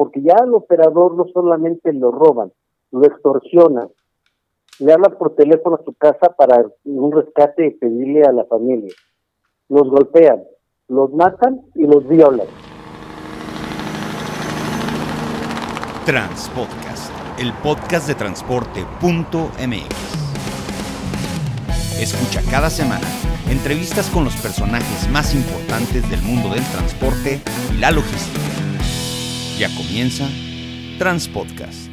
porque ya el operador no solamente lo roban, lo extorsionan, le hablan por teléfono a su casa para un rescate y pedirle a la familia. Los golpean, los matan y los violan. Transpodcast, el podcast de transporte.mx. Escucha cada semana entrevistas con los personajes más importantes del mundo del transporte y la logística. Ya comienza Transpodcast.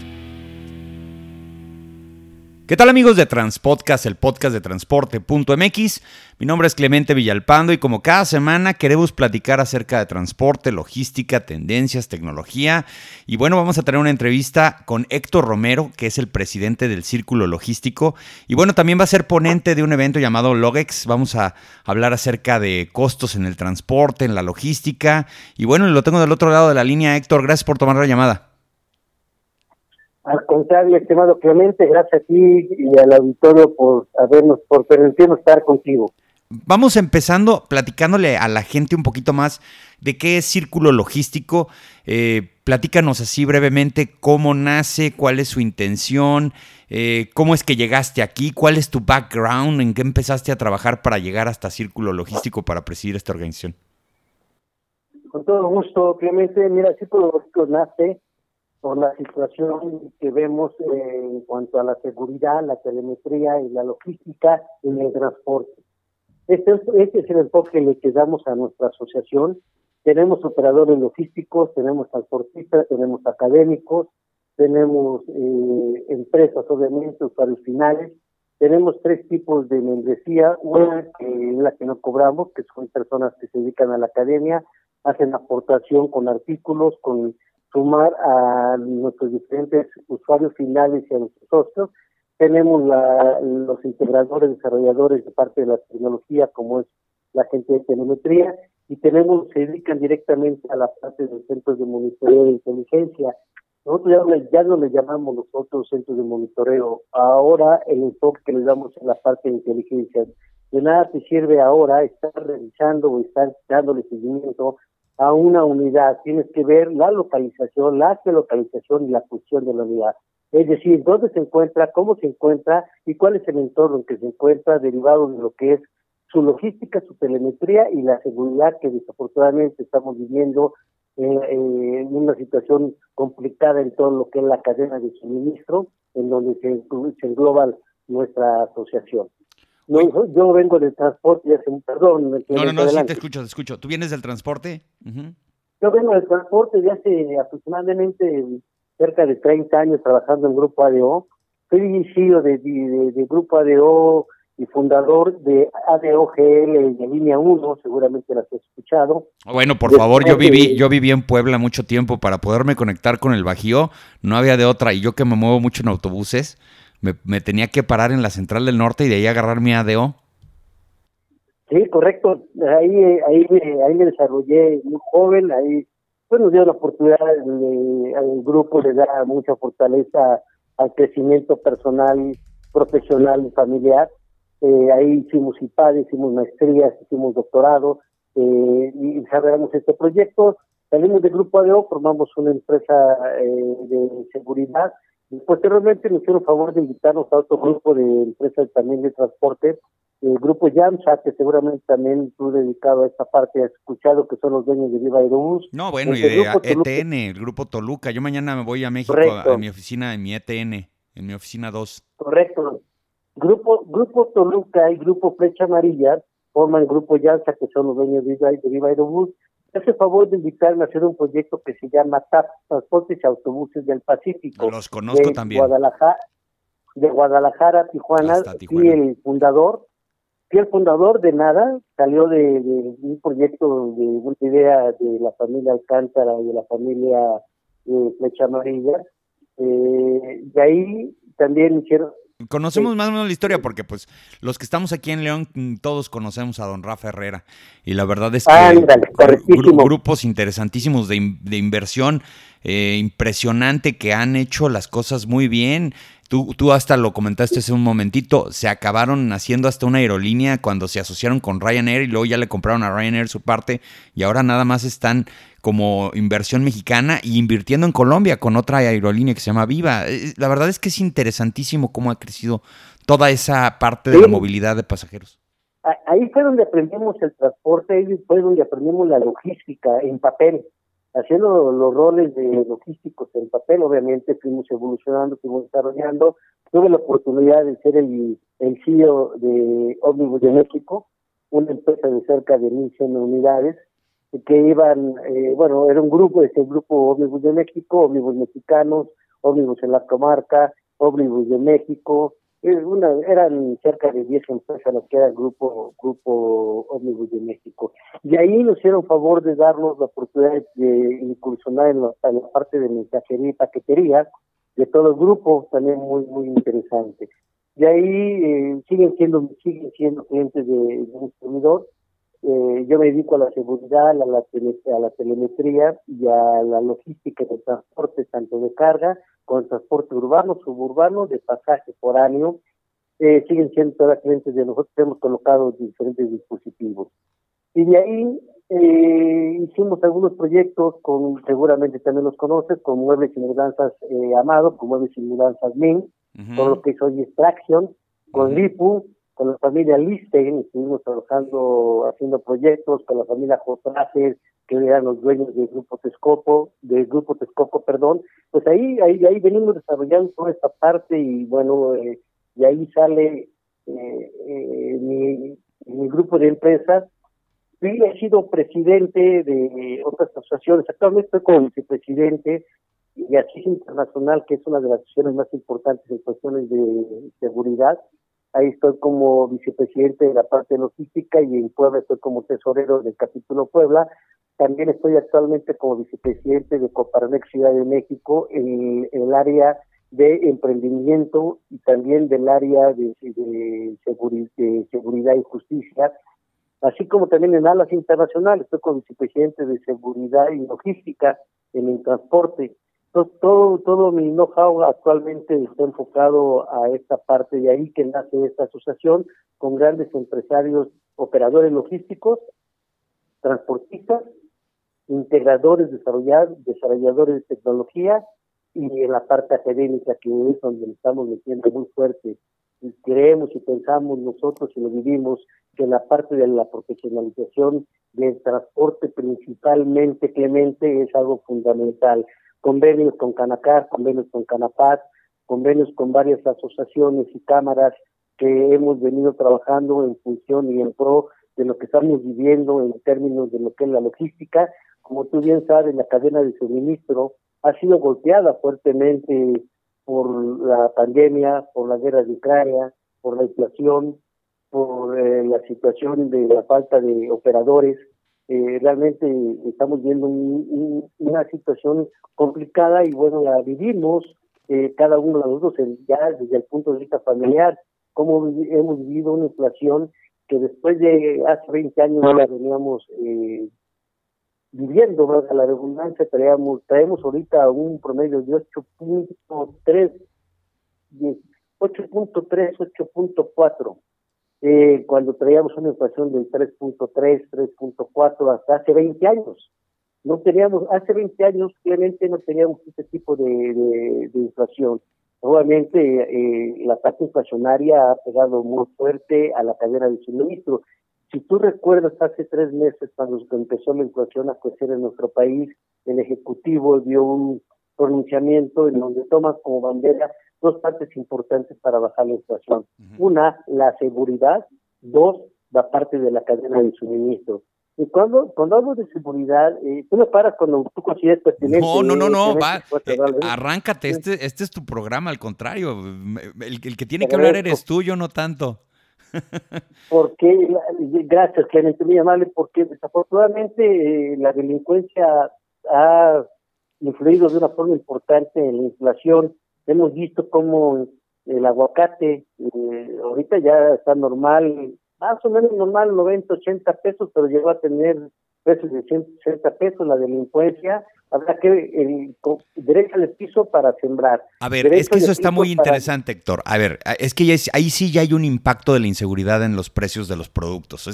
¿Qué tal amigos de Transpodcast, el podcast de transporte.mx? Mi nombre es Clemente Villalpando y como cada semana queremos platicar acerca de transporte, logística, tendencias, tecnología. Y bueno, vamos a tener una entrevista con Héctor Romero, que es el presidente del Círculo Logístico. Y bueno, también va a ser ponente de un evento llamado Logex. Vamos a hablar acerca de costos en el transporte, en la logística. Y bueno, lo tengo del otro lado de la línea, Héctor. Gracias por tomar la llamada. Al contrario, estimado Clemente, gracias a ti y al auditorio por habernos, por permitirnos estar contigo. Vamos empezando platicándole a la gente un poquito más de qué es Círculo Logístico. Eh, platícanos así brevemente cómo nace, cuál es su intención, eh, cómo es que llegaste aquí, cuál es tu background, en qué empezaste a trabajar para llegar hasta Círculo Logístico para presidir esta organización. Con todo gusto, Clemente. Mira, Círculo Logístico nace por la situación que vemos en cuanto a la seguridad, la telemetría y la logística en el transporte. Este, este es el enfoque que damos a nuestra asociación. Tenemos operadores logísticos, tenemos transportistas, tenemos académicos, tenemos eh, empresas, obviamente, usuarios finales. Tenemos tres tipos de membresía. Una que es la que no cobramos, que son personas que se dedican a la academia, hacen aportación con artículos, con sumar a nuestros diferentes usuarios finales y a nuestros socios. Tenemos la, los integradores, desarrolladores de parte de la tecnología, como es la gente de telemetría, y tenemos, se dedican directamente a la parte de centros de monitoreo de inteligencia. Nosotros ya, ya no le llamamos nosotros centros de monitoreo, ahora el enfoque que le damos en la parte de inteligencia. De nada te sirve ahora estar revisando o estar dándole seguimiento a una unidad, tienes que ver la localización, la geolocalización y la función de la unidad. Es decir, dónde se encuentra, cómo se encuentra y cuál es el entorno en que se encuentra derivado de lo que es su logística, su telemetría y la seguridad que desafortunadamente estamos viviendo en, una situación complicada en todo lo que es la cadena de suministro, en donde se, se engloba nuestra asociación. No, yo vengo del transporte, hace un perdón. No, no, no, sí te escucho, te escucho. ¿Tú vienes del transporte? Yo vengo del transporte de hace aproximadamente cerca de 30 años trabajando en Grupo ADO. Soy CEO de, de, Grupo ADO y fundador de ADOGL de Línea 1, seguramente las has escuchado. Bueno, por favor, yo viví, yo viví en Puebla mucho tiempo para poderme conectar con el Bajío, no había de otra, y yo que me muevo mucho en autobuses, me, tenía que parar en la central del norte y de ahí agarrar mi ADO. Sí, correcto. Ahí, ahí, ahí me desarrollé muy joven, ahí pues nos dio la oportunidad, al grupo le da mucha fortaleza al crecimiento personal, profesional y familiar. Eh, ahí hicimos IPAD, hicimos maestrías, hicimos doctorado eh, y desarrollamos este proyecto. Salimos del grupo ADO, formamos una empresa eh, de seguridad Posteriormente nos hicieron favor de invitarnos a otro grupo de empresas también de transporte, el grupo Yamcha, que seguramente también tú dedicado a esta parte has escuchado que son los dueños de Viva Aerobús. No, bueno, y de ETN, el grupo Toluca. Yo mañana me voy a México a, mi oficina, en mi ETN, en mi oficina 2. Correcto. Grupo, grupo Toluca y Grupo Flecha Amarilla forman el grupo Yamcha, que son los dueños de Viva, de Viva Aerobús hace favor de invitarme a hacer un proyecto que se llama TAP, Transportes y Autobuses del Pacífico. Los conozco también. Guadalajara, de Guadalajara, Tijuana, y el fundador, fui el fundador de nada, salió de, un proyecto de una idea de la familia Alcántara y de la familia eh, Flecha Amarilla. Eh, de ahí también hicieron, Conocemos más o menos la historia porque pues los que estamos aquí en León mm, todos conocemos a don Rafa Herrera. Y la verdad es que grupos interesantísimos de, inversión eh, impresionante que han hecho las cosas muy bien. Tú, tú hasta lo comentaste hace un momentito, se acabaron haciendo hasta una aerolínea cuando se asociaron con Ryanair y luego ya le compraron a Ryanair su parte y ahora nada más están como inversión mexicana y invirtiendo en Colombia con otra aerolínea que se llama Viva. Eh, la verdad es que es interesantísimo cómo ha crecido toda esa parte de la movilidad de pasajeros. Ahí fue donde aprendimos el transporte, ahí fue donde aprendimos la logística en papel haciendo los roles de logísticos en papel, obviamente fuimos evolucionando, fuimos desarrollando. Tuve la oportunidad de ser el, CEO de Omnibus de México, una empresa de cerca de 1.100 unidades, que iban, eh, bueno, era un grupo, ese grupo Omnibus de México, Omnibus Mexicanos, Omnibus en la comarca, Omnibus de México, una, eran cerca de 10 empresas las que era el grupo, grupo Omnibus de México. Y ahí nos hicieron favor de darnos la oportunidad de incursionar en la, parte de mensajería y paquetería de todo el grupo, también muy, muy interesante. Y ahí eh, siguen siendo siguen siendo clientes de, de un servidor. Eh, yo me dedico a la seguridad, a la, a la telemetría y a la logística de transporte, tanto de carga con transporte urbano, suburbano, de pasaje foráneo, eh, siguen siendo todas clientes de nosotros, hemos colocado diferentes dispositivos. Y de ahí eh, hicimos algunos proyectos con, seguramente también los conoces, con Muebles y Mudanzas eh, Amado, con Muebles y Mudanzas Min, con lo que es hoy Extraction, con Lipu, con la familia Listein, estuvimos trabajando, haciendo proyectos con la familia Jotracer, que eran los dueños del grupo Texcoco, del grupo Texcoco, perdón, pues ahí, ahí, ahí venimos desarrollando toda esta parte y bueno, eh, y ahí sale eh, eh, mi, mi, grupo de empresas. Yo he sido presidente de otras asociaciones, actualmente estoy como vicepresidente y así Internacional, que es una de las asociaciones más importantes en cuestiones de seguridad. Ahí estoy como vicepresidente de la parte logística y en Puebla estoy como tesorero del capítulo Puebla. También estoy actualmente como vicepresidente de Coparmex Ciudad de México en, el área de emprendimiento y también del área de, seguridad y justicia, así como también en alas internacionales. Estoy como vicepresidente de seguridad y logística en el transporte. Todo, todo mi know-how actualmente está enfocado a esta parte de ahí que nace esta asociación con grandes empresarios, operadores logísticos, transportistas integradores, desarrolladores de tecnología y en la parte académica que es donde estamos metiendo muy fuerte. Creemos y pensamos nosotros y lo vivimos que la parte de la profesionalización del transporte principalmente Clemente es algo fundamental. Convenios con Canacar, convenios con Canapat, convenios con varias asociaciones y cámaras que hemos venido trabajando en función y en pro de lo que estamos viviendo en términos de lo que es la logística como tú bien sabes, la cadena de suministro ha sido golpeada fuertemente por la pandemia, por la guerra de Ucrania, por la inflación, por eh, la situación de la falta de operadores. Eh, realmente estamos viendo una situación complicada y bueno, la vivimos eh, cada uno de nosotros ya desde el punto de vista familiar, cómo hemos vivido una inflación que después de hace 20 años no la veníamos eh, viviendo, ¿verdad? La redundancia, traemos, traemos ahorita un promedio de 8.3, 8.3, 8.4, eh, cuando traíamos una inflación del 3.3, 3.4 hasta hace 20 años. No teníamos, hace 20 años realmente no teníamos este tipo de, de, inflación. Obviamente eh, la tasa inflacionaria ha pegado muy fuerte a la cadena de suministro si tú recuerdas, hace tres meses, cuando empezó la inflación a crecer en nuestro país, el Ejecutivo dio un pronunciamiento en donde toma como bandera dos partes importantes para bajar la inflación. Una, la seguridad. Dos, la parte de la cadena de suministro. Y cuando, cuando hablo de seguridad, eh, tú me paras cuando tú consideras pertinente. No, no, no, no, va, eh, arráncate, este, este es tu programa, al contrario, el, el que tiene que hablar eres tú, yo no tanto porque gracias Clemente muy amable porque desafortunadamente eh, la delincuencia ha influido de una forma importante en la inflación hemos visto como el aguacate eh, ahorita ya está normal más o menos normal 90 80 pesos pero llegó a tener precios de 160 pesos la delincuencia habrá que el, derecho al piso para sembrar. A ver, es que eso está muy interesante, Héctor. A ver, es que ahí sí ya hay un impacto de la inseguridad en los precios de los productos.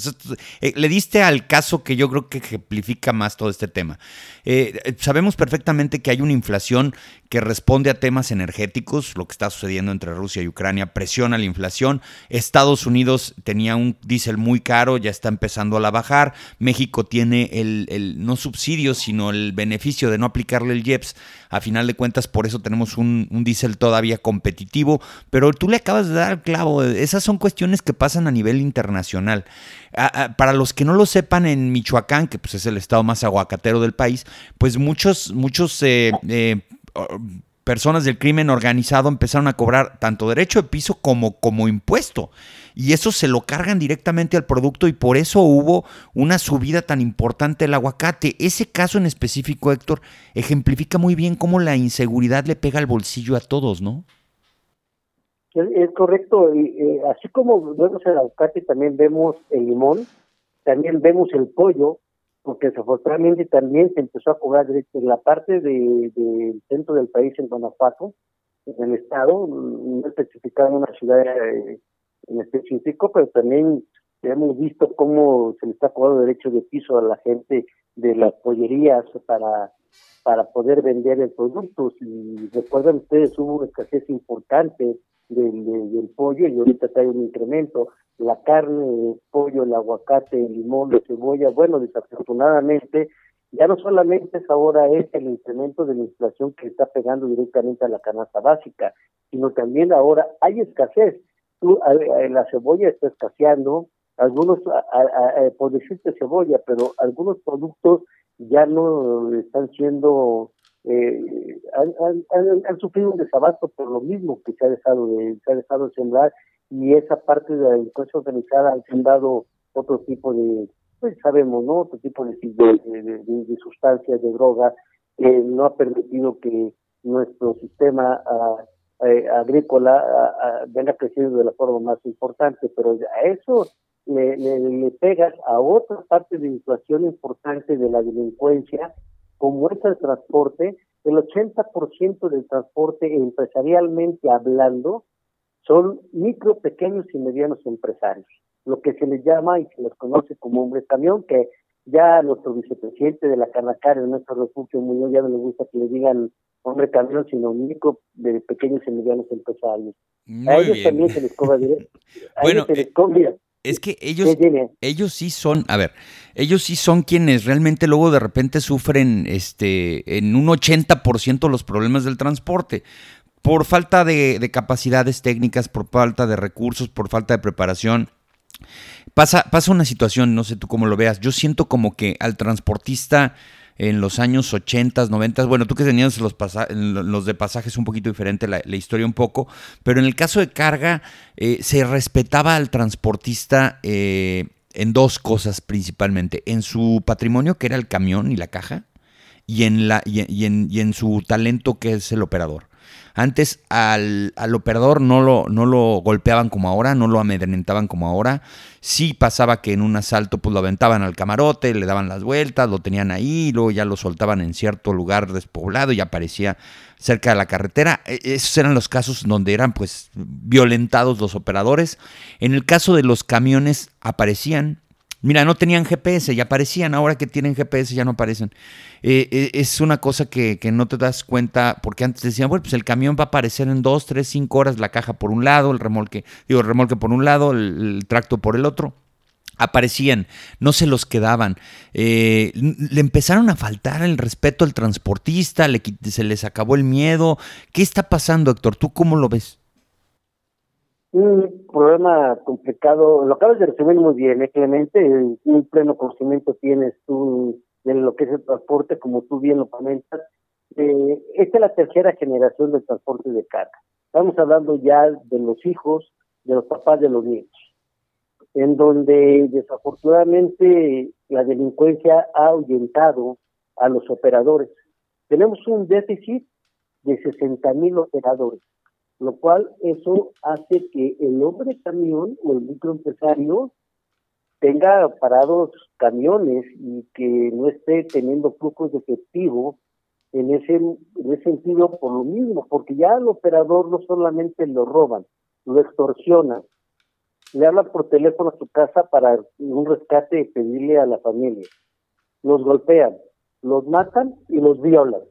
Eh, le diste al caso que yo creo que ejemplifica más todo este tema. Eh, sabemos perfectamente que hay una inflación que responde a temas energéticos, lo que está sucediendo entre Rusia y Ucrania presiona la inflación. Estados Unidos tenía un diésel muy caro, ya está empezando a la bajar. México tiene el, el no subsidio, sino el beneficio de no aplicarle el IEPS. A final de cuentas, por eso tenemos un, un diésel todavía competitivo. Pero tú le acabas de dar el clavo. Esas son cuestiones que pasan a nivel internacional. para los que no lo sepan, en Michoacán, que pues es el estado más aguacatero del país, pues muchos, muchos eh, eh, personas del crimen organizado empezaron a cobrar tanto derecho de piso como, como impuesto. Y eso se lo cargan directamente al producto y por eso hubo una subida tan importante del aguacate. Ese caso en específico, Héctor, ejemplifica muy bien cómo la inseguridad le pega al bolsillo a todos, ¿no? Es correcto. Y, así como vemos el aguacate, también vemos el limón, también vemos el pollo, porque desafortunadamente también se empezó a cobrar en la parte del centro del país, en Guanajuato, en el estado, no especificado en una ciudad eh, en específico, pero también hemos visto cómo se le está cobrando derecho de piso a la gente de las pollerías para para poder vender el producto. Si recuerdan ustedes, hubo una escasez importante del, del pollo y ahorita hay un incremento la carne, el pollo, el aguacate, el limón, la cebolla. Bueno, desafortunadamente, ya no solamente es ahora es el incremento de la inflación que está pegando directamente a la canasta básica, sino también ahora hay escasez. La cebolla está escaseando, algunos, por decirte cebolla, pero algunos productos ya no están siendo eh, han, sufrido un desabasto por lo mismo que se ha dejado de se ha dejado de sembrar y esa parte de la delincuencia organizada han dado otro tipo de, pues sabemos, ¿no? Otro tipo de, de, sustancias, de drogas, que no ha permitido que nuestro sistema ah, eh, agrícola venga creciendo de la forma más importante, pero a eso le, le, pegas a otra parte de inflación importante de la delincuencia, como es el transporte, el 80% del transporte empresarialmente hablando son micro, pequeños y medianos empresarios, lo que se les llama y se les conoce como hombre camión, que ya nuestro vicepresidente de la Canacar, nuestro refugio muy ya no le gusta que le digan hombre camión, sino micro, de pequeños y medianos empresarios. a ellos también se les cobra directo. bueno, eh, es que ellos, ellos sí son, a ver, ellos sí son quienes realmente luego de repente sufren este, en un 80% los problemas del transporte por falta de, capacidades técnicas, por falta de recursos, por falta de preparación. Pasa, pasa una situación, no sé tú cómo lo veas, yo siento como que al transportista en los años 80, 90, bueno, tú que tenías los, los de pasajes un poquito diferente, la, historia un poco, pero en el caso de carga eh, se respetaba al transportista eh, en dos cosas principalmente, en su patrimonio que era el camión y la caja, y en, la, y en, y en su talento que es el operador. Antes al, operador no lo, no lo golpeaban como ahora, no lo amedrentaban como ahora. Sí pasaba que en un asalto pues lo aventaban al camarote, le daban las vueltas, lo tenían ahí, luego ya lo soltaban en cierto lugar despoblado y aparecía cerca de la carretera. E, esos eran los casos donde eran pues violentados los operadores. En el caso de los camiones aparecían Mira, no tenían GPS y aparecían, ahora que tienen GPS ya no aparecen. Eh, eh, es una cosa que, no te das cuenta, porque antes decían, bueno, pues el camión va a aparecer en dos, tres, cinco horas, la caja por un lado, el remolque, digo, el remolque por un lado, el, tracto por el otro. Aparecían, no se los quedaban. Eh, le empezaron a faltar el respeto al transportista, le, se les acabó el miedo. ¿Qué está pasando, Héctor? ¿Tú cómo lo ves? Un problema complicado. Lo acabas de resumir muy bien, ¿eh, Clemente. Un pleno conocimiento tienes tú de lo que es el transporte, como tú bien lo comentas. Eh, esta es la tercera generación del transporte de carga. Estamos hablando ya de los hijos, de los papás de los niños, en donde desafortunadamente la delincuencia ha ahuyentado a los operadores. Tenemos un déficit de 60 mil operadores lo cual eso hace que el hombre camión o el microempresario tenga parados camiones y que no esté teniendo flujos de efectivo en ese, en ese sentido por lo mismo, porque ya el operador no solamente lo roban, lo extorsionan, le hablan por teléfono a su casa para un rescate y pedirle a la familia, los golpean, los matan y los violan.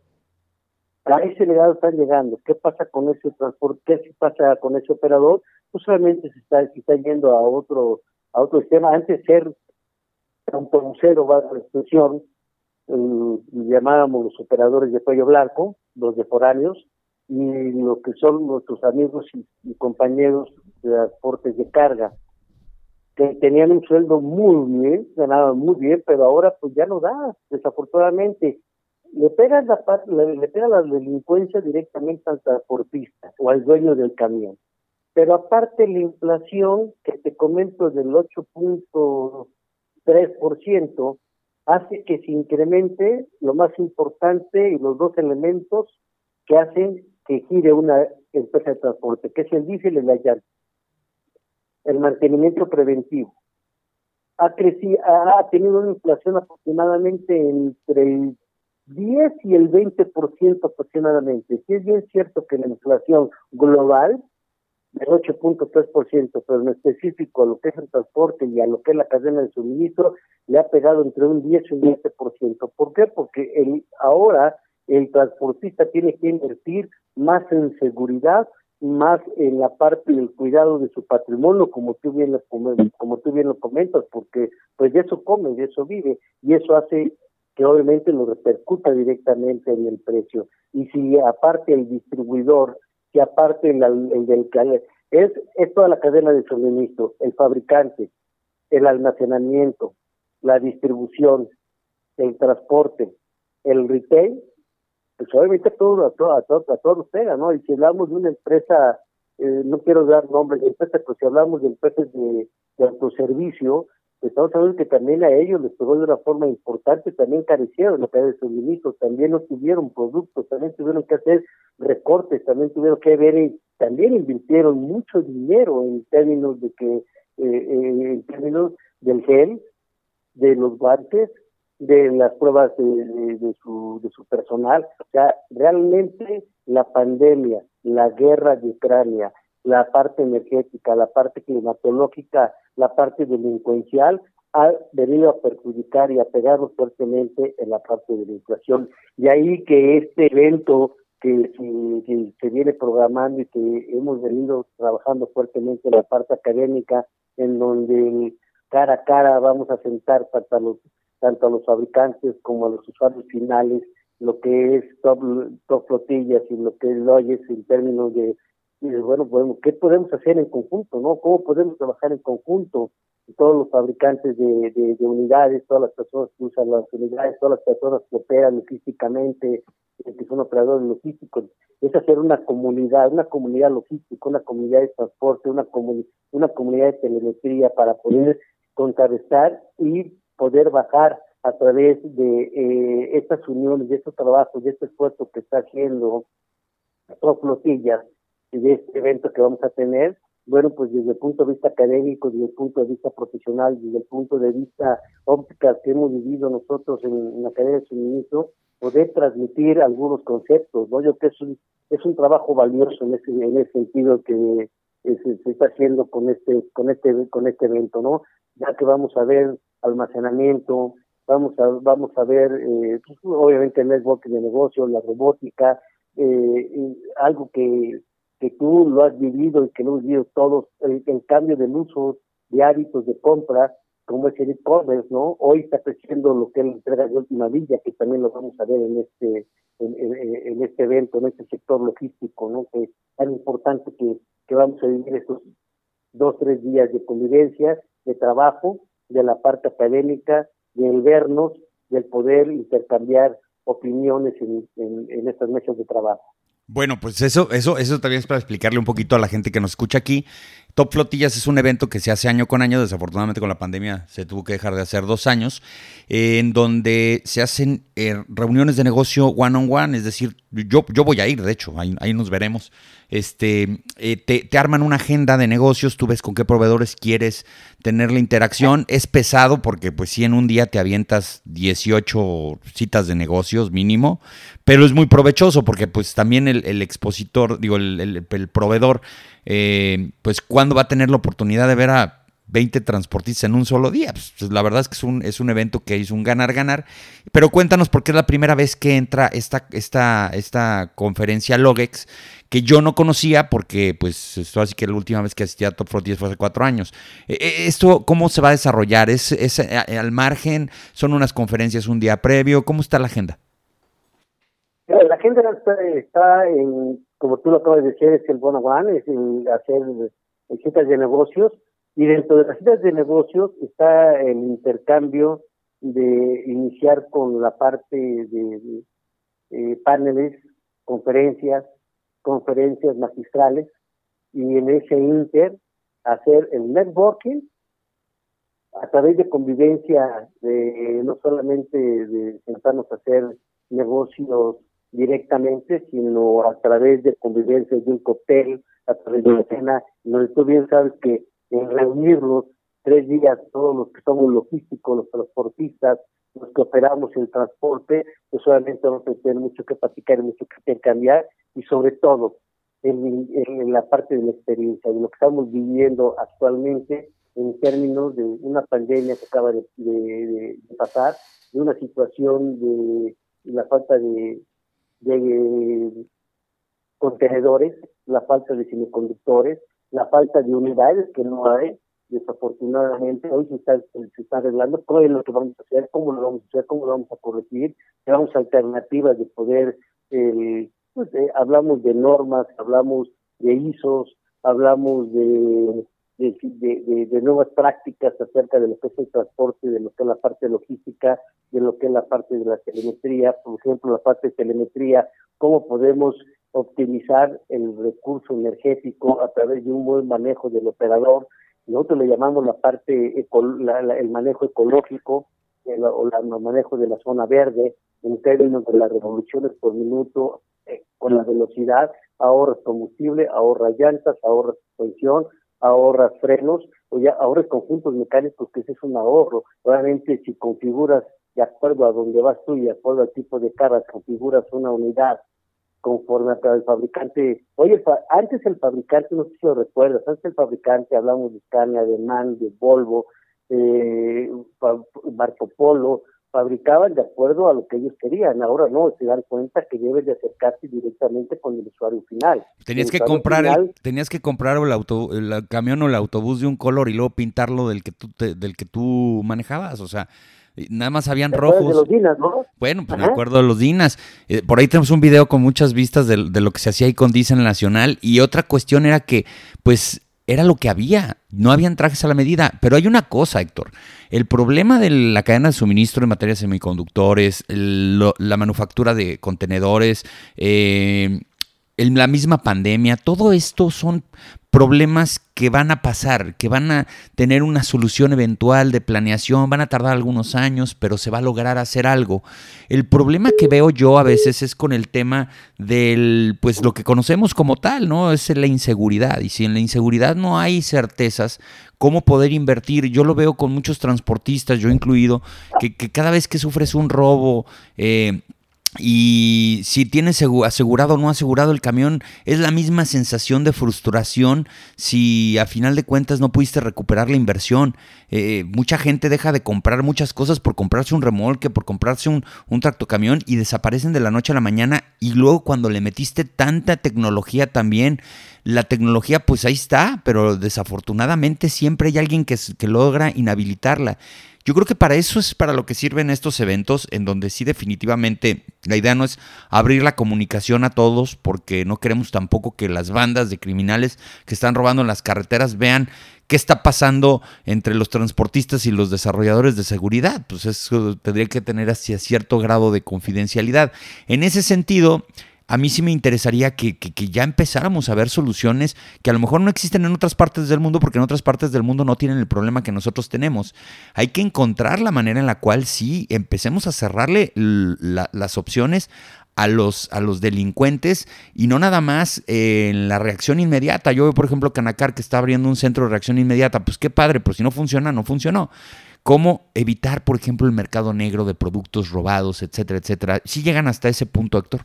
A ese legado están llegando. ¿Qué pasa con ese transporte? ¿Qué pasa con ese operador? Pues solamente se está, se está yendo a otro a otro sistema. Antes de ser un poncero, va la expresión, llamábamos los operadores de cuello blanco, los de foráneos, y lo que son nuestros amigos y, compañeros de transportes de carga, que tenían un sueldo muy bien, ganaban muy bien, pero ahora pues ya no da, desafortunadamente. Le pegan la, le, le pega la delincuencia directamente al transportista o al dueño del camión. Pero aparte la inflación que te comento del 8.3%, hace que se incremente lo más importante y los dos elementos que hacen que gire una empresa de transporte, que es el diésel y la llanta. El mantenimiento preventivo. Ha, crecido, ha tenido una inflación aproximadamente entre el 10 y el 20% aproximadamente. Si es bien cierto que la inflación global del 8.3%, pero en específico a lo que es el transporte y a lo que es la cadena de suministro, le ha pegado entre un 10 y un 20%. ¿Por qué? Porque el, ahora el transportista tiene que invertir más en seguridad, más en la parte del cuidado de su patrimonio, como tú bien lo, como tú bien lo comentas, porque pues de eso come, de eso vive, y eso hace que obviamente lo repercuta directamente en el precio. Y si aparte el distribuidor que aparte el, el del es, es toda la cadena de suministro, el fabricante, el almacenamiento, la distribución, el transporte, el retail, pues obviamente a todos a todo, a todo, a todos pega, ¿no? Y si hablamos de una empresa, eh, no quiero dar nombres de empresa, pero si hablamos de empresas de, de autoservicio, estamos hablando que también a ellos les pegó de una forma importante, también carecieron la cadena de suministro, también no tuvieron productos, también tuvieron que hacer recortes, también tuvieron que ver también invirtieron mucho dinero en términos de que, eh, eh, en términos del gel, de los guantes, de las pruebas de, su, de su personal. O sea, realmente la pandemia, la guerra de Ucrania, la parte energética, la parte climatológica, la parte delincuencial, ha venido a perjudicar y a pegarnos fuertemente en la parte de la inflación. Y ahí que este evento que, se viene programando y que hemos venido trabajando fuertemente en la parte académica, en donde cara a cara vamos a sentar tanto a los, tanto a los fabricantes como a los usuarios finales, lo que es top, top flotillas y lo que es Loyes en términos de y bueno, bueno, ¿qué podemos hacer en conjunto, no? ¿Cómo podemos trabajar en conjunto? Todos los fabricantes de, de, unidades, todas las personas que usan las unidades, todas las personas que operan logísticamente, eh, que son operadores logísticos, es hacer una comunidad, una comunidad logística, una comunidad de transporte, una, una comunidad de telemetría para poder contrarrestar y poder bajar a través de eh, estas uniones, de estos trabajos, de este esfuerzo que está haciendo Top Flotillas, de este evento que vamos a tener, bueno, pues desde el punto de vista académico, desde el punto de vista profesional, desde el punto de vista óptica que hemos vivido nosotros en, la cadena de suministro, poder transmitir algunos conceptos, ¿no? Yo creo que es un, es un trabajo valioso en ese, en ese sentido que se, está haciendo con este, con este, con este evento, ¿no? Ya que vamos a ver almacenamiento, vamos a, vamos a ver, eh, pues, obviamente el network de negocio, la robótica, eh, algo que que tú lo has vivido y que lo hemos vivido todos, el, cambio del uso de hábitos de compra, como es el e-commerce, ¿no? Hoy está creciendo lo que es la entrega de última villa, que también lo vamos a ver en este en, este evento, en este sector logístico, ¿no? Que es tan importante que, que vamos a vivir estos dos, tres días de convivencia, de trabajo, de la parte académica, del vernos, del poder intercambiar opiniones en, estas mesas de trabajo. Bueno, pues eso, eso, eso también es para explicarle un poquito a la gente que nos escucha aquí. Top Flotillas es un evento que se hace año con año, desafortunadamente con la pandemia se tuvo que dejar de hacer dos años, eh, en donde se hacen eh, reuniones de negocio one on one, es decir, yo, yo voy a ir, de hecho, ahí, nos veremos. Este, eh, te, arman una agenda de negocios, tú ves con qué proveedores quieres tener la interacción. Es pesado porque pues si en un día te avientas 18 citas de negocios mínimo, pero es muy provechoso porque pues también el, expositor, digo, el, el proveedor eh, pues cuándo va a tener la oportunidad de ver a 20 transportistas en un solo día. Pues, pues, la verdad es que es un, es un evento que es un ganar-ganar. Pero cuéntanos por qué es la primera vez que entra esta, esta, esta conferencia Logex, que yo no conocía porque, pues, esto así que la última vez que asistí a Top 10 fue hace cuatro años. Eh, eh, ¿Esto cómo se va a desarrollar? ¿Es, ¿Es, al margen? ¿Son unas conferencias un día previo? ¿Cómo está la agenda? La agenda está en como tú lo acabas de decir, es el one one, es el hacer citas de negocios, y dentro de las citas de negocios está el intercambio de iniciar con la parte de, eh, paneles, conferencias, conferencias magistrales, y en ese inter hacer el networking a través de convivencia, de no solamente de sentarnos a hacer negocios directamente, sino a través de convivencia de un cóctel, a través de una cena, donde tú bien sabes que en reunirlos tres días, todos los que somos logísticos, los transportistas, los que operamos el transporte, pues solamente vamos a tener mucho que platicar mucho que cambiar, y sobre todo en, en, la parte de la experiencia, de lo que estamos viviendo actualmente en términos de una pandemia que acaba de, de pasar, de una situación de la falta de de contenedores, la falta de semiconductores, la falta de unidades que no hay, desafortunadamente hoy se está, se está arreglando, ¿cómo es lo que vamos a hacer? ¿Cómo lo vamos a hacer? ¿Cómo lo vamos a corregir? Tenemos alternativas de poder, eh, pues, eh, hablamos de normas, hablamos de ISOs, hablamos de de, de, nuevas prácticas acerca de lo que es el transporte, de lo que es la parte logística, de lo que es la parte de la telemetría, por ejemplo, la parte de telemetría, cómo podemos optimizar el recurso energético a través de un buen manejo del operador. Nosotros le llamamos la parte, el manejo ecológico el, o el manejo de la zona verde en términos de las revoluciones por minuto eh, con la velocidad, ahorras combustible, ahorra llantas, ahorra suspensión, ahorras frenos o ya ahorras conjuntos mecánicos, que ese es un ahorro. Obviamente, si configuras de acuerdo a donde vas tú y de acuerdo al tipo de carga, configuras una unidad conforme a el fabricante. Oye, antes el fabricante, no sé si lo recuerdas, antes el fabricante, hablamos de Scania, de MAN, de Volvo, eh, Marco Polo, fabricaban de acuerdo a lo que ellos querían. Ahora no, se dan cuenta que debes de acercarte directamente con el usuario final. Tenías que comprar el, tenías que comprar el, auto, el camión o el autobús de un color y luego pintarlo del que tú del que tú manejabas, o sea, nada más habían rojos. De los dinas, ¿no? Bueno, pues me acuerdo de los dinas. Eh, por ahí tenemos un video con muchas vistas de, de lo que se hacía ahí con Diesel Nacional y otra cuestión era que pues era lo que había, no habían trajes a la medida. Pero hay una cosa, Héctor, el problema de la cadena de suministro en materia de semiconductores, la manufactura de contenedores, eh, la misma pandemia, todo esto son problemas que van a pasar, que van a tener una solución eventual de planeación, van a tardar algunos años, pero se va a lograr hacer algo. El problema que veo yo a veces es con el tema del, pues lo que conocemos como tal, ¿no? Es la inseguridad. Y si en la inseguridad no hay certezas, ¿cómo poder invertir? Yo lo veo con muchos transportistas, yo incluido, que, cada vez que sufres un robo, eh, y si tienes asegurado o no asegurado el camión, es la misma sensación de frustración si a final de cuentas no pudiste recuperar la inversión. Eh, mucha gente deja de comprar muchas cosas por comprarse un remolque, por comprarse un, un tractocamión y desaparecen de la noche a la mañana y luego cuando le metiste tanta tecnología también, la tecnología pues ahí está, pero desafortunadamente siempre hay alguien que, que logra inhabilitarla. Yo creo que para eso es para lo que sirven estos eventos, en donde sí definitivamente la idea no es abrir la comunicación a todos, porque no queremos tampoco que las bandas de criminales que están robando en las carreteras vean qué está pasando entre los transportistas y los desarrolladores de seguridad. Pues eso tendría que tener hacia cierto grado de confidencialidad. En ese sentido, a mí sí me interesaría que, que, ya empezáramos a ver soluciones que a lo mejor no existen en otras partes del mundo porque en otras partes del mundo no tienen el problema que nosotros tenemos. Hay que encontrar la manera en la cual sí empecemos a cerrarle las opciones a los, a los delincuentes y no nada más en la reacción inmediata. Yo veo, por ejemplo, Canacar que está abriendo un centro de reacción inmediata. Pues qué padre, pero si no funciona, no funcionó. ¿Cómo evitar, por ejemplo, el mercado negro de productos robados, etcétera, etcétera? ¿Si llegan hasta ese punto, Héctor?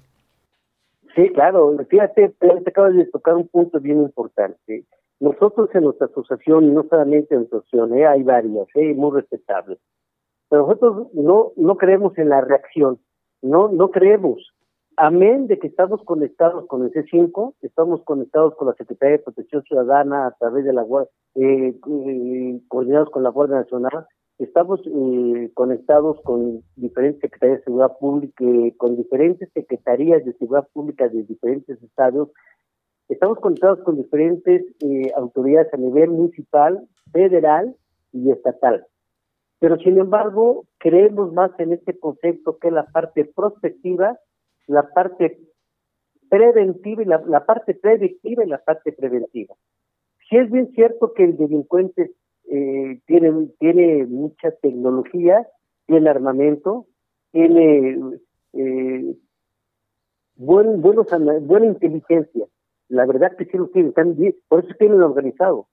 Sí, claro. Fíjate, te acabas de tocar un punto bien importante. Nosotros en nuestra asociación, y no solamente en nuestra asociación, ¿eh? hay varias, ¿eh? muy respetables, pero nosotros no, no creemos en la reacción, no, no creemos. Amén de que estamos conectados con el C5, estamos conectados con la Secretaría de Protección Ciudadana a través de la eh, eh, coordinados con la Guardia Nacional, Estamos eh, conectados con diferentes secretarías de seguridad pública, con diferentes secretarías de seguridad pública de diferentes estados. Estamos conectados con diferentes eh, autoridades a nivel municipal, federal y estatal. Pero sin embargo, creemos más en este concepto que la parte prospectiva, la parte preventiva y la, la parte predictiva y la parte preventiva. Si es bien cierto que el delincuente eh, tiene, tiene mucha tecnología, tiene armamento, tiene eh, buen, buenos, buena inteligencia. La verdad que sí lo tienen, están bien, por eso tienen organizado.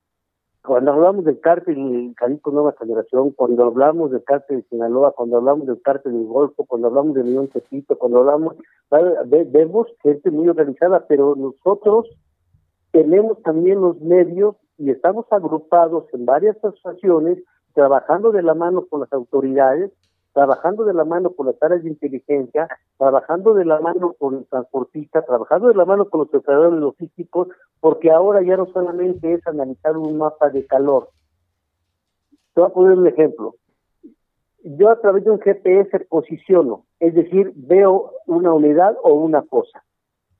Cuando hablamos del cártel Jalisco Nueva Generación, cuando hablamos del cártel de Sinaloa, cuando hablamos del cártel del Golfo, cuando hablamos del León Tepito, cuando hablamos, vemos gente muy organizada, pero nosotros tenemos también los medios y estamos agrupados en varias asociaciones trabajando de la mano con las autoridades, trabajando de la mano con las áreas de inteligencia, trabajando de la mano con el transportista, trabajando de la mano con los operadores logísticos, porque ahora ya no solamente es analizar un mapa de calor. Te voy a poner un ejemplo. Yo a través de un GPS posiciono, es decir, veo una unidad o una cosa,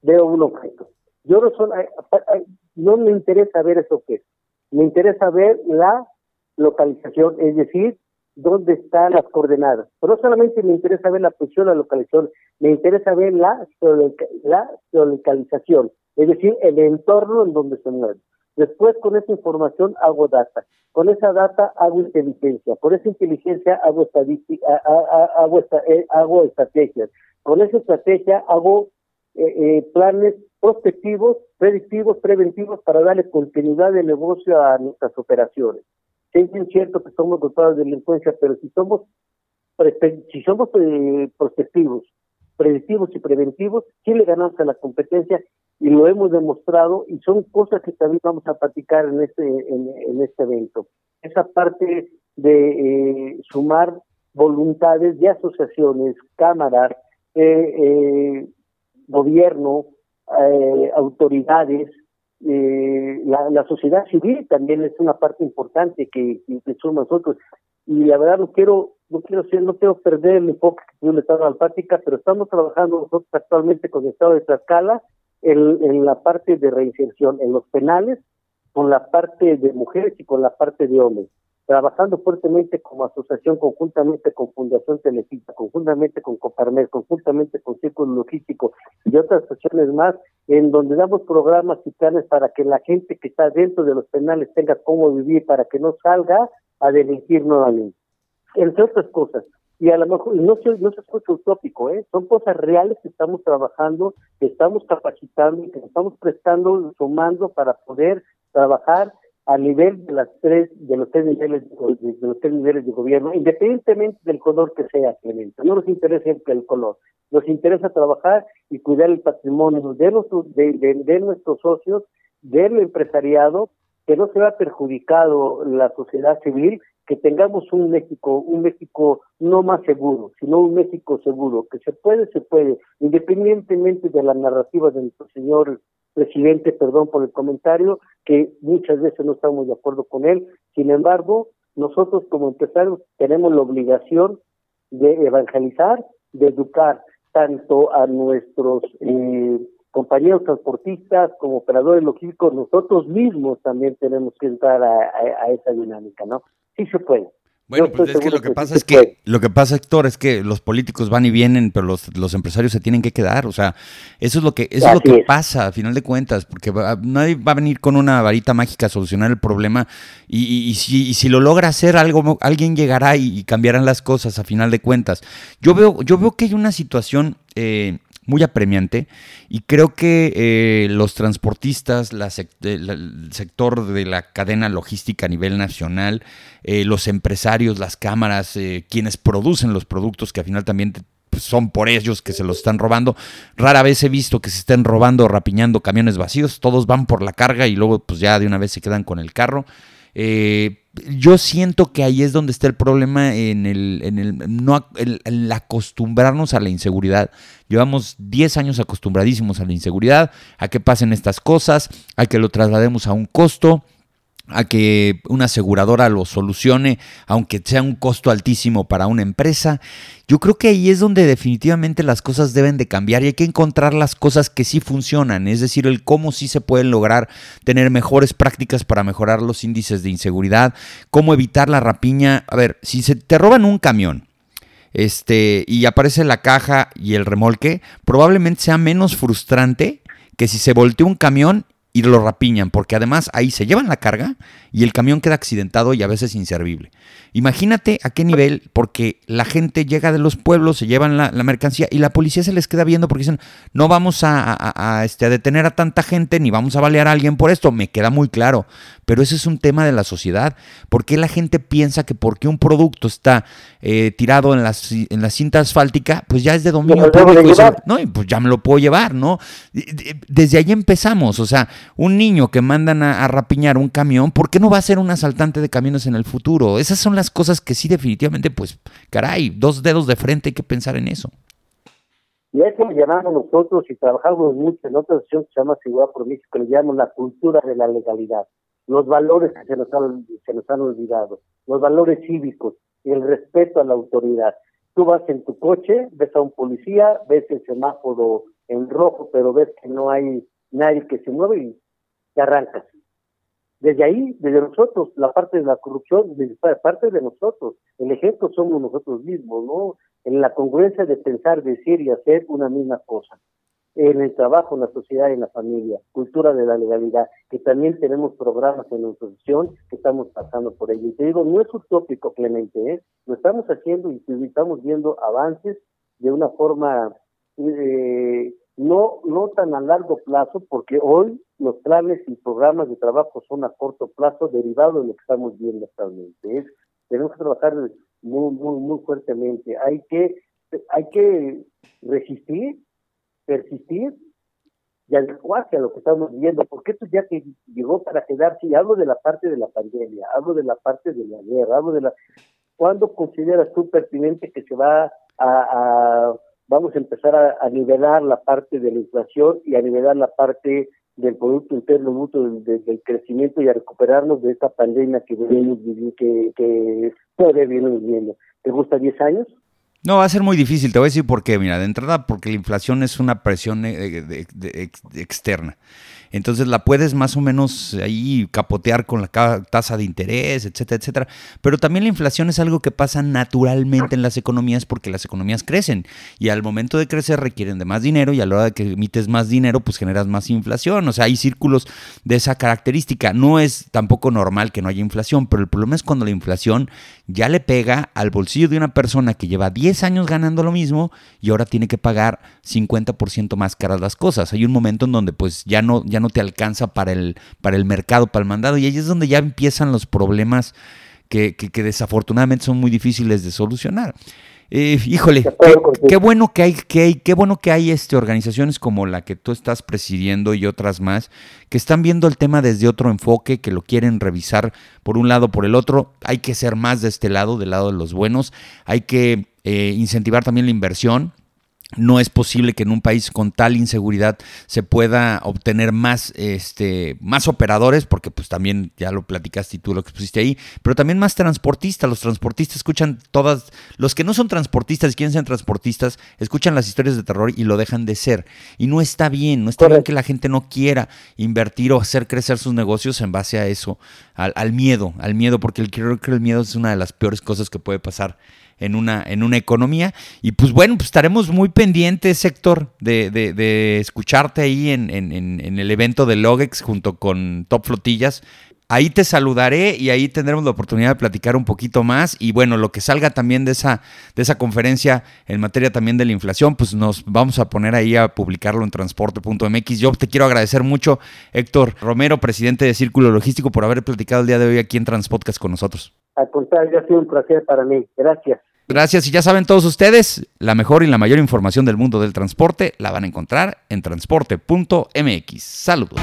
veo un objeto. Yo no, son, no me interesa ver eso que es. Me interesa ver la localización, es decir, dónde están las coordenadas. Pero no solamente me interesa ver la posición, la localización, me interesa ver la, la localización, es decir, el entorno en donde se mueve. Después con esa información hago data, con esa data hago inteligencia, con esa inteligencia hago estadística, hago, eh, hago estrategias, con esa estrategia hago eh, eh, planes prospectivos, predictivos, preventivos para darle continuidad de negocio a nuestras operaciones. Es bien cierto que somos dotados de delincuencia, pero si somos si somos eh, prospectivos, predictivos y preventivos, sí le ganamos a la competencia y lo hemos demostrado y son cosas que también vamos a platicar en este en, este evento. Esa parte de eh, sumar voluntades de asociaciones, cámaras, eh, gobierno, eh, autoridades, eh, la, sociedad civil también es una parte importante que, que somos nosotros. Y la verdad no quiero, no quiero ser, no quiero perder el enfoque que tiene el Estado de práctica, pero estamos trabajando nosotros actualmente con el Estado de Tlaxcala en la parte de reinserción, en los penales, con la parte de mujeres y con la parte de hombres trabajando fuertemente como asociación, conjuntamente con Fundación Telefita, conjuntamente con Coparmer, conjuntamente con Círculo Logístico y otras asociaciones más, en donde damos programas y planes para que la gente que está dentro de los penales tenga cómo vivir, para que no salga a delinquir nuevamente. Entre otras cosas. Y a lo mejor, no se, no se escucha utópico, ¿eh? son cosas reales que estamos trabajando, que estamos capacitando que estamos prestando, sumando para poder trabajar a nivel de las tres de los tres niveles de, los tres niveles de gobierno independientemente del color que sea Clemente. No nos interesa el color. Nos interesa trabajar y cuidar el patrimonio de nuestros de, de, nuestros socios del empresariado que no se vea perjudicado la sociedad civil que tengamos un México un México no más seguro sino un México seguro que se puede se puede independientemente de la narrativa de nuestro señor presidente, perdón por el comentario, que muchas veces no estamos de acuerdo con él. Sin embargo, nosotros como empresarios tenemos la obligación de evangelizar, de educar tanto a nuestros eh, compañeros transportistas como operadores logísticos, nosotros mismos también tenemos que entrar a, esa dinámica, ¿no? Sí se puede. Bueno, pues es que lo que pasa es que, lo que pasa, Héctor, es que los políticos van y vienen, pero los, los empresarios se tienen que quedar. O sea, eso es lo que, eso es lo que pasa, a final de cuentas, porque nadie va a venir con una varita mágica a solucionar el problema. Y, si, si, lo logra hacer algo, alguien llegará y, cambiarán las cosas a final de cuentas. Yo veo, yo veo que hay una situación eh, muy apremiante y creo que eh, los transportistas, el sector de la cadena logística a nivel nacional, eh, los empresarios, las cámaras, eh, quienes producen los productos que al final también pues, son por ellos que se los están robando. Rara vez he visto que se estén robando o rapiñando camiones vacíos, todos van por la carga y luego pues ya de una vez se quedan con el carro. Eh, yo siento que ahí es donde está el problema en el, en el, no, el, acostumbrarnos a la inseguridad. Llevamos 10 años acostumbradísimos a la inseguridad, a que pasen estas cosas, a que lo traslademos a un costo a que una aseguradora lo solucione, aunque sea un costo altísimo para una empresa. Yo creo que ahí es donde definitivamente las cosas deben de cambiar y hay que encontrar las cosas que sí funcionan, es decir, el cómo sí se pueden lograr tener mejores prácticas para mejorar los índices de inseguridad, cómo evitar la rapiña. A ver, si se te roban un camión, este, y aparece la caja y el remolque, probablemente sea menos frustrante que si se voltea un camión y lo rapiñan, porque además ahí se llevan la carga y el camión queda accidentado y a veces inservible. Imagínate a qué nivel, porque la gente llega de los pueblos, se llevan la, mercancía y la policía se les queda viendo porque dicen, no vamos a, este, a detener a tanta gente ni vamos a balear a alguien por esto, me queda muy claro, pero ese es un tema de la sociedad. ¿Por qué la gente piensa que porque un producto está eh, tirado en, las, en la cinta asfáltica, pues ya es de dominio público? no, pues ya me lo puedo llevar, ¿no? Desde ahí empezamos, o sea, un niño que mandan a, rapiñar un camión, ¿por qué no va a ser un asaltante de camiones en el futuro? Esas son las cosas que sí definitivamente, pues, caray, dos dedos de frente, hay que pensar en eso. Y a eso le llamamos nosotros y trabajamos mucho en otra sesión que se llama Seguridad por México, le llamamos la cultura de la legalidad, los valores que se nos han, se nos han olvidado, los valores cívicos y el respeto a la autoridad. Tú vas en tu coche, ves a un policía, ves el semáforo en rojo, pero ves que no hay nadie que se mueve y te arrancas. Desde ahí, desde nosotros, la parte de la corrupción, desde parte de nosotros, el ejemplo somos nosotros mismos, ¿no? En la congruencia de pensar, decir y hacer una misma cosa. En el trabajo, en la sociedad en la familia, cultura de la legalidad, que también tenemos programas en nuestra asociación que estamos pasando por ello. Y te digo, no es utópico, Clemente, ¿eh? lo estamos haciendo y estamos viendo avances de una forma eh, no, no tan a largo plazo, porque hoy los planes y programas de trabajo son a corto plazo derivados de lo que estamos viendo actualmente. Es, tenemos que trabajar muy, muy, muy fuertemente. Hay que, hay que resistir, persistir y adecuarse a lo que estamos viendo, porque esto ya que llegó para quedarse, y hablo de la parte de la pandemia, hablo de la parte de la guerra, hablo de la... ¿Cuándo consideras tú pertinente que se va a vamos a empezar a, nivelar la parte de la inflación y a nivelar la parte del Producto Interno Bruto del, crecimiento y a recuperarnos de esta pandemia que que, que todavía venimos viviendo. ¿Te gusta 10 años? No, va a ser muy difícil, te voy a decir por qué. Mira, de entrada, porque la inflación es una presión eh, externa. Entonces la puedes más o menos ahí capotear con la tasa de interés, etcétera, etcétera. Pero también la inflación es algo que pasa naturalmente en las economías porque las economías crecen y al momento de crecer requieren de más dinero y a la hora de que emites más dinero pues generas más inflación. O sea, hay círculos de esa característica. No es tampoco normal que no haya inflación, pero el problema es cuando la inflación ya le pega al bolsillo de una persona que lleva 10 años ganando lo mismo y ahora tiene que pagar 50% más caras las cosas. Hay un momento en donde pues ya no, ya no te alcanza para el, para el mercado, para el mandado. Y ahí es donde ya empiezan los problemas que, que, desafortunadamente son muy difíciles de solucionar. Eh, híjole, qué, bueno que hay, que qué bueno que hay este, organizaciones como la que tú estás presidiendo y otras más, que están viendo el tema desde otro enfoque, que lo quieren revisar por un lado, por el otro. Hay que ser más de este lado, del lado de los buenos. Hay que eh, incentivar también la inversión no es posible que en un país con tal inseguridad se pueda obtener más, este, más operadores, porque pues también ya lo platicaste y tú lo expusiste ahí, pero también más transportistas. Los transportistas escuchan todas, los que no son transportistas y quieren ser transportistas, escuchan las historias de terror y lo dejan de ser. Y no está bien, no está bien que la gente no quiera invertir o hacer crecer sus negocios en base a eso, al, al miedo, al miedo, porque creo que el miedo es una de las peores cosas que puede pasar en una, en una economía. Y pues bueno, pues estaremos muy pendientes, Héctor, de, de, escucharte ahí en, en, el evento de Logex junto con Top Flotillas. Ahí te saludaré y ahí tendremos la oportunidad de platicar un poquito más. Y bueno, lo que salga también de esa, de esa conferencia en materia también de la inflación, pues nos vamos a poner ahí a publicarlo en transporte.mx. Yo te quiero agradecer mucho, Héctor Romero, presidente de Círculo Logístico, por haber platicado el día de hoy aquí en Transpodcast con nosotros. Al contrario, ha sido un placer para mí. Gracias. Gracias y ya saben todos ustedes, la mejor y la mayor información del mundo del transporte la van a encontrar en transporte.mx. Saludos.